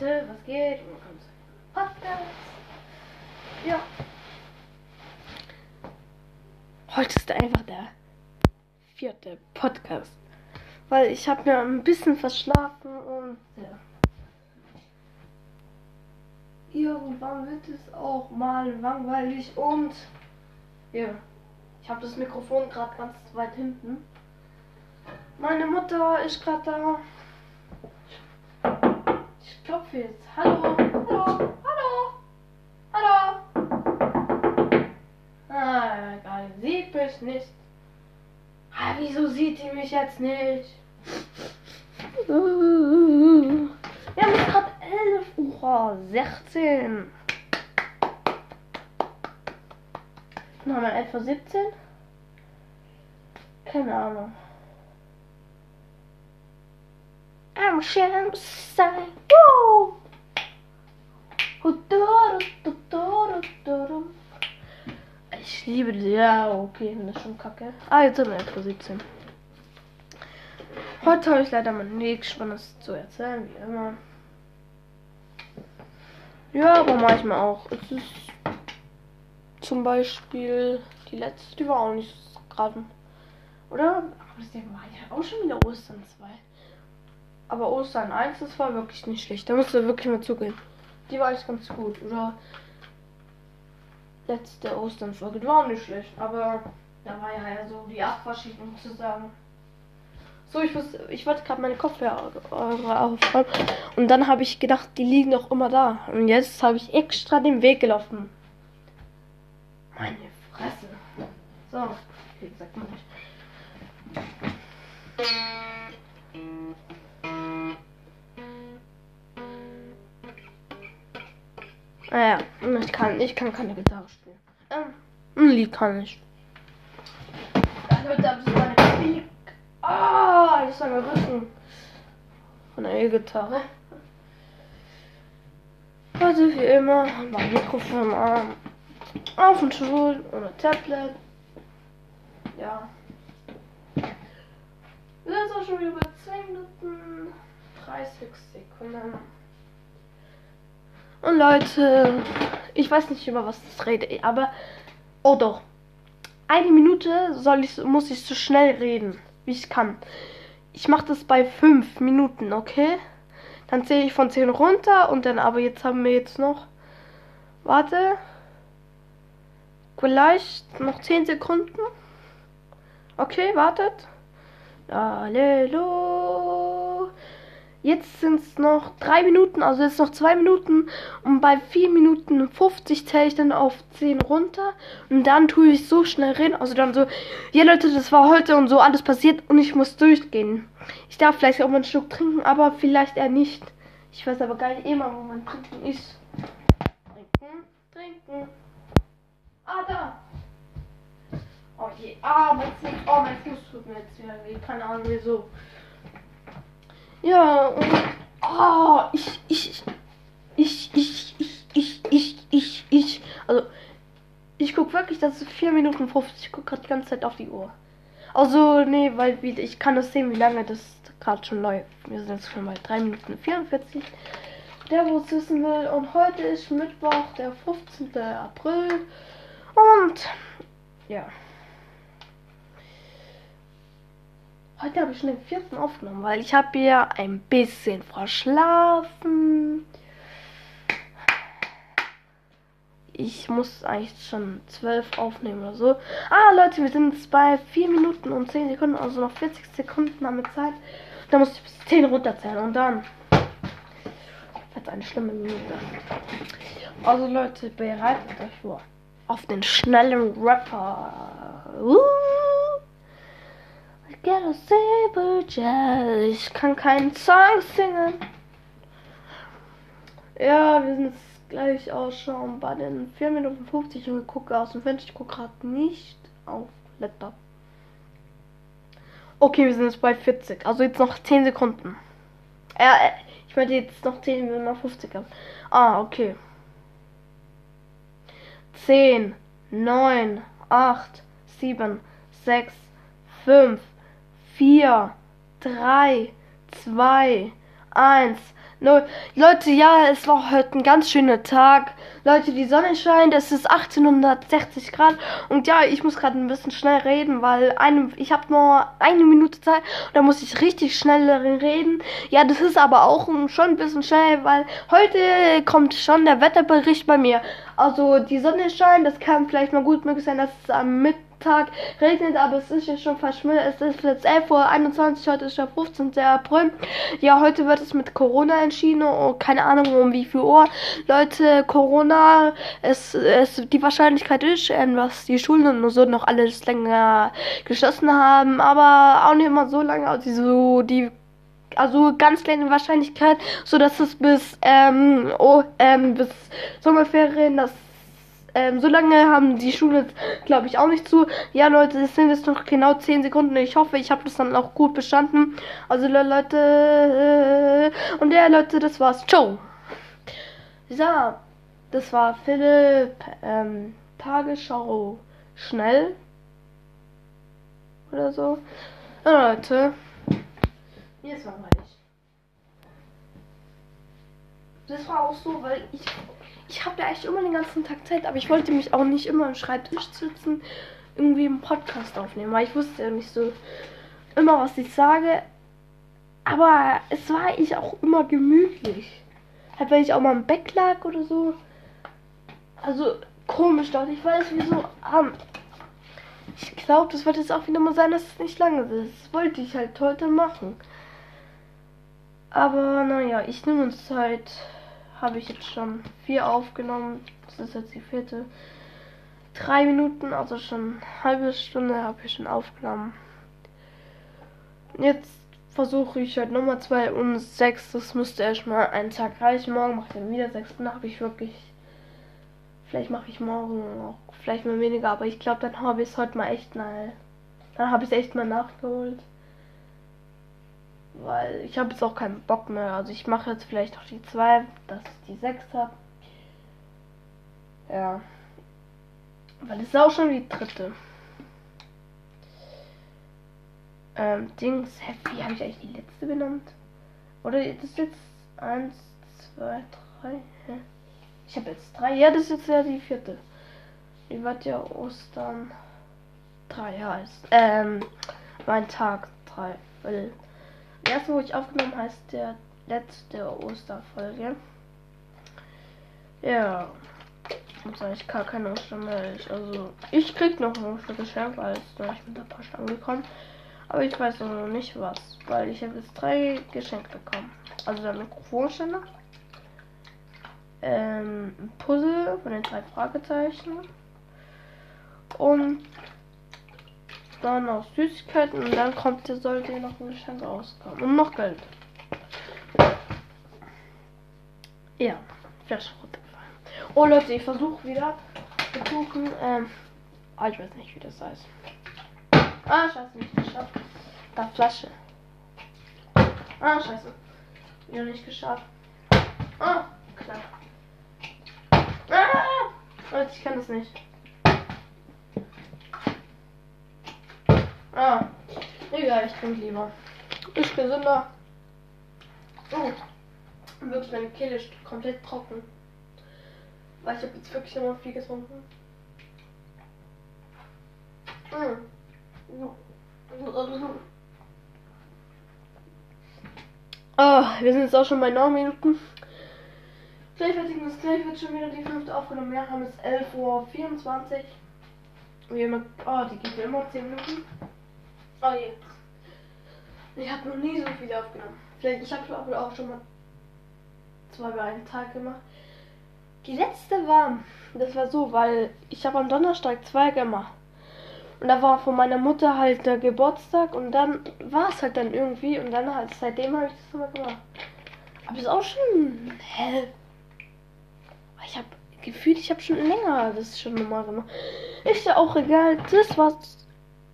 Leute, was geht? Willkommen zu Podcast. Ja. Heute ist einfach der vierte Podcast. Weil ich habe mir ein bisschen verschlafen und ja. Irgendwann wird es auch mal langweilig und ja. Ich habe das Mikrofon gerade ganz weit hinten. Meine Mutter ist gerade da. Ich klopfe jetzt. Hallo, hallo, hallo, hallo. Ah, egal, sieht mich nicht. Ah, wieso sieht die mich jetzt nicht? Wir haben gerade 11 Uhr 16. Dann haben wir etwa 17. Keine Ahnung. I'm woo! Ich liebe die. Ja, okay, das ist schon kacke. Ah, jetzt sind wir etwa 17. Heute habe ich leider mal nichts Spannendes zu erzählen, wie immer. Ja, aber manchmal auch. Es ist zum Beispiel die letzte, die war auch nicht gerade. Oder? Aber das war ja auch schon wieder Ostern 2. Aber Ostern 1, das war wirklich nicht schlecht. Da musst du wirklich mal zugehen. Die war echt ganz gut. Oder letzte Osternfolge, die war auch nicht schlecht. Aber da war ja so die Abwaschung zu sagen. So, ich, muss, ich wollte gerade meine Kopfhörer aufräumen. Und dann habe ich gedacht, die liegen doch immer da. Und jetzt habe ich extra den Weg gelaufen. Meine Fresse. So, wie gesagt, nicht. Naja, ich kann, ich kann keine Gitarre spielen. Ähm, ein Lied kann ich. Dann hört ab so meine Musik. Ah, das ist mein Rücken. Von der E-Gitarre. Also wie immer, mein Mikrofon an. Auf dem Stuhl oder Tablet. Ja. Wir sind auch schon wieder bei 2 Minuten 30 Sekunden. Und Leute, ich weiß nicht über was das rede, aber oh doch. Eine Minute soll ich, muss ich so schnell reden, wie ich kann. Ich mache das bei fünf Minuten, okay? Dann zähle ich von 10 runter und dann, aber jetzt haben wir jetzt noch. Warte. Vielleicht noch 10 Sekunden. Okay, wartet. Halleluja. Jetzt sind es noch drei Minuten, also jetzt noch zwei Minuten. Und bei 4 Minuten 50 zähle ich dann auf 10 runter. Und dann tue ich so schnell reden. Also dann so, ja Leute, das war heute und so alles passiert und ich muss durchgehen. Ich darf vielleicht auch mal einen Schluck trinken, aber vielleicht eher nicht. Ich weiß aber gar nicht immer, wo man trinken ist. Trinken, trinken. Ah, da. Oh je, ah, mein Fuß, oh, mein Fuß tut mir jetzt wieder weh. Keine Ahnung wieso. Ja, und. Oh, ich, ich, ich, ich, ich, ich, ich, ich, ich. Also, ich guck wirklich, das ist 4 Minuten 50. Ich guck gerade die ganze Zeit auf die Uhr. Also, nee, weil ich kann das sehen, wie lange das gerade schon läuft. Wir sind jetzt schon bei 3 Minuten 44. Der, wo es wissen will. Und heute ist Mittwoch, der 15. April. Und, ja. Heute habe ich schon den vierten aufgenommen, weil ich habe ja ein bisschen verschlafen. Ich muss eigentlich schon zwölf aufnehmen oder so. Ah, Leute, wir sind jetzt bei 4 Minuten und 10 Sekunden, also noch 40 Sekunden haben wir Zeit. Da muss ich bis 10 runterzählen und dann wird eine schlimme Minute. Also Leute, bereitet euch vor auf den schnellen Rapper. Uh. Get a saber jazz. Ich kann keinen Song singen. Ja, wir sind jetzt gleich auch schon bei den 4 Minuten 50 und gucke aus dem Fenster. Ich gucke gerade nicht auf Laptop. Okay, wir sind jetzt bei 40. Also jetzt noch 10 Sekunden. Ja, äh, ich meinte jetzt noch 10, wenn wir noch 50 haben. Ah, okay. 10, 9, 8, 7, 6, 5, 4, 3, 2, 1, No, Leute, ja, es war heute ein ganz schöner Tag. Leute, die Sonne scheint, es ist 1860 Grad. Und ja, ich muss gerade ein bisschen schnell reden, weil eine, ich habe nur eine Minute Zeit. Und da muss ich richtig schnell reden. Ja, das ist aber auch schon ein bisschen schnell, weil heute kommt schon der Wetterbericht bei mir. Also die Sonne scheint, das kann vielleicht mal gut möglich sein, dass es am Mittwoch Tag regnet, aber es ist ja schon verschwunden. Es ist jetzt 11.21 Uhr, heute ist der 15. April. Ja, heute wird es mit Corona entschieden. Oh, keine Ahnung um wie viel Uhr. Leute, Corona, es, es, die Wahrscheinlichkeit ist, dass die Schulen und so noch alles länger geschlossen haben, aber auch nicht immer so lange. Also so die also ganz kleine Wahrscheinlichkeit, so dass es bis ähm, oh, ähm, bis Sommerferien das ähm, so lange haben die Schulen, glaube ich, auch nicht zu. Ja, Leute, es sind jetzt noch genau 10 Sekunden. Ich hoffe, ich habe das dann auch gut bestanden. Also, Leute, äh, und ja, Leute, das war's. Ciao. So, das war Philipp, ähm, Tagesschau schnell. Oder so. Ja, Leute. Jetzt mal gleich. Das war auch so, weil ich ich habe ja echt immer den ganzen Tag Zeit, aber ich wollte mich auch nicht immer am Schreibtisch sitzen, irgendwie einen Podcast aufnehmen, weil ich wusste ja nicht so immer, was ich sage. Aber es war eigentlich auch immer gemütlich. Halt, wenn ich auch mal im Bett lag oder so. Also komisch doch. Ich weiß wieso. Um, ich glaube, das wird jetzt auch wieder mal sein, dass es nicht lange ist. Das wollte ich halt heute machen. Aber naja, ich nehme uns Zeit habe ich jetzt schon vier aufgenommen. Das ist jetzt die vierte. Drei Minuten, also schon eine halbe Stunde habe ich schon aufgenommen. Jetzt versuche ich heute Nummer zwei und sechs. Das müsste erstmal einen Tag reichen. Morgen mache ich dann wieder sechs. Dann habe ich wirklich. Vielleicht mache ich morgen auch vielleicht mal weniger, aber ich glaube, dann habe ich es heute mal echt mal. Dann habe ich es echt mal nachgeholt. Weil ich habe jetzt auch keinen Bock mehr. Also ich mache jetzt vielleicht noch die 2, dass ich die 6 habe. Ja. Weil es ist auch schon die dritte. Ähm, Dings, wie habe ich eigentlich die letzte benannt? Oder das ist jetzt 1, 2, 3, hä? Ich habe jetzt 3, ja, das ist jetzt ja die vierte. Die wird ja Ostern 3 heißt. Ähm, mein Tag 3, weil der erste, wo ich aufgenommen heißt der letzte Osterfolge. Ja. Und eigentlich gar keine Ostermilch. Also, ich krieg noch ein Ostergeschenk, weil es noch nicht mit der Post angekommen. Aber ich weiß noch nicht was, weil ich habe jetzt drei Geschenke bekommen. Also der Mikrofonständer, ähm, ein Puzzle von den drei Fragezeichen und dann noch Süßigkeiten und dann kommt, sollte noch ein Geschenk rauskommen. Und noch Geld. Ja, Flasche runtergefallen. Oh Leute, ich versuche wieder versuchen, ähm, ah, ich weiß nicht, wie das heißt. Ah, scheiße, nicht geschafft. Da Flasche. Ah, scheiße. Wieder nicht geschafft. Ah, klar. Ah! Leute, ich kann das nicht. Ah, egal, ich trinke lieber. Ist gesünder. Oh, wirklich, meine Kehle ist komplett trocken. Weil ich habe jetzt wirklich immer viel getrunken. Oh, wir sind jetzt auch schon bei 9 Minuten. Gleich wird das gleich wird schon wieder die fünfte aufgenommen. Wir haben jetzt 11.24 Uhr. Wie immer, oh, die geht immer 10 Minuten. Oh je. Ich habe noch nie so viel aufgenommen. Vielleicht, ich habe auch schon mal zwei bei einem Tag gemacht. Die letzte war, das war so, weil ich habe am Donnerstag zwei gemacht. Und da war von meiner Mutter halt der Geburtstag und dann war es halt dann irgendwie und dann halt seitdem habe ich das immer gemacht. Aber ist auch schon hell. Ich habe gefühlt, ich habe schon länger das schon nochmal gemacht. Ist ja auch egal. Das war's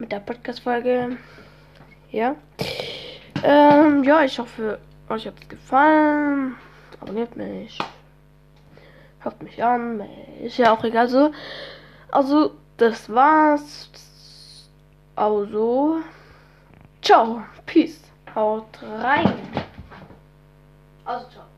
mit der Podcast-Folge. Ja. Ähm, ja, ich hoffe, euch hat es gefallen. Abonniert mich. Hört mich an. Ist ja auch egal so. Also, das war's. Also, ciao. Peace. Haut rein. Also ciao.